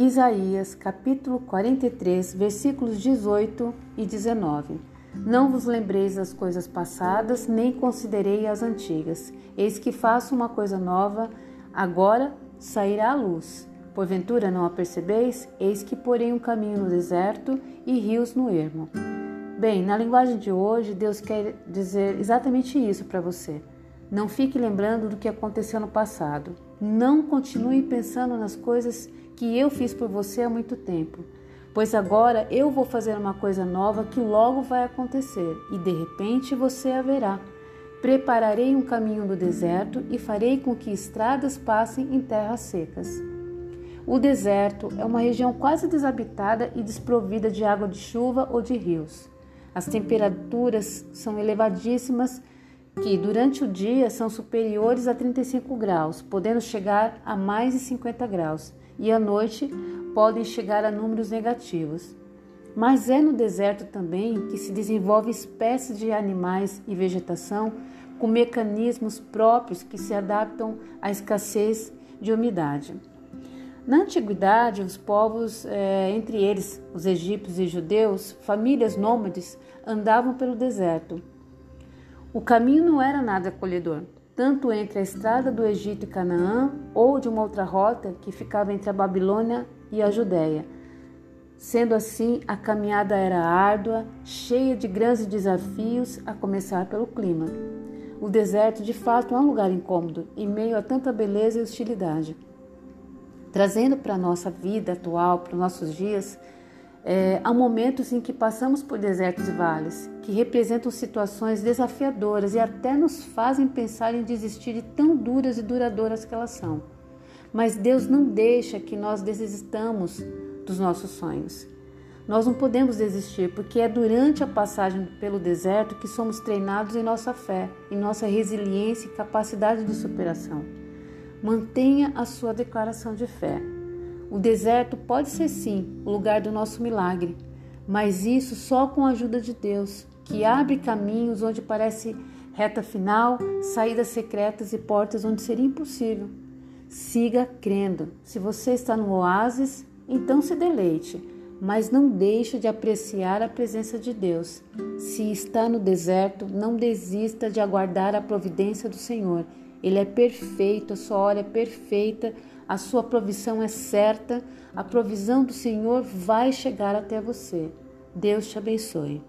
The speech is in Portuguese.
Isaías capítulo 43, versículos 18 e 19. Não vos lembreis das coisas passadas, nem considerei as antigas. Eis que faço uma coisa nova, agora sairá a luz. Porventura não a percebeis? Eis que porei um caminho no deserto e rios no ermo. Bem, na linguagem de hoje, Deus quer dizer exatamente isso para você. Não fique lembrando do que aconteceu no passado. Não continue pensando nas coisas que eu fiz por você há muito tempo, pois agora eu vou fazer uma coisa nova que logo vai acontecer e de repente você a verá. Prepararei um caminho no deserto e farei com que estradas passem em terras secas. O deserto é uma região quase desabitada e desprovida de água de chuva ou de rios. As temperaturas são elevadíssimas, que durante o dia são superiores a 35 graus, podendo chegar a mais de 50 graus, e à noite podem chegar a números negativos. Mas é no deserto também que se desenvolve espécies de animais e vegetação com mecanismos próprios que se adaptam à escassez de umidade. Na antiguidade, os povos, é, entre eles os egípcios e judeus, famílias nômades, andavam pelo deserto. O caminho não era nada acolhedor, tanto entre a estrada do Egito e Canaã ou de uma outra rota que ficava entre a Babilônia e a Judéia. Sendo assim, a caminhada era árdua, cheia de grandes desafios, a começar pelo clima. O deserto, de fato, é um lugar incômodo, em meio a tanta beleza e hostilidade trazendo para a nossa vida atual, para os nossos dias, é, há momentos em que passamos por desertos e vales, que representam situações desafiadoras e até nos fazem pensar em desistir de tão duras e duradouras que elas são. Mas Deus não deixa que nós desistamos dos nossos sonhos. Nós não podemos desistir, porque é durante a passagem pelo deserto que somos treinados em nossa fé, em nossa resiliência e capacidade de superação. Mantenha a sua declaração de fé. O deserto pode ser sim o lugar do nosso milagre, mas isso só com a ajuda de Deus, que abre caminhos onde parece reta final, saídas secretas e portas onde seria impossível. Siga crendo. Se você está no oásis, então se deleite, mas não deixe de apreciar a presença de Deus. Se está no deserto, não desista de aguardar a providência do Senhor ele é perfeito, a sua hora é perfeita, a sua provisão é certa, a provisão do Senhor vai chegar até você. Deus te abençoe.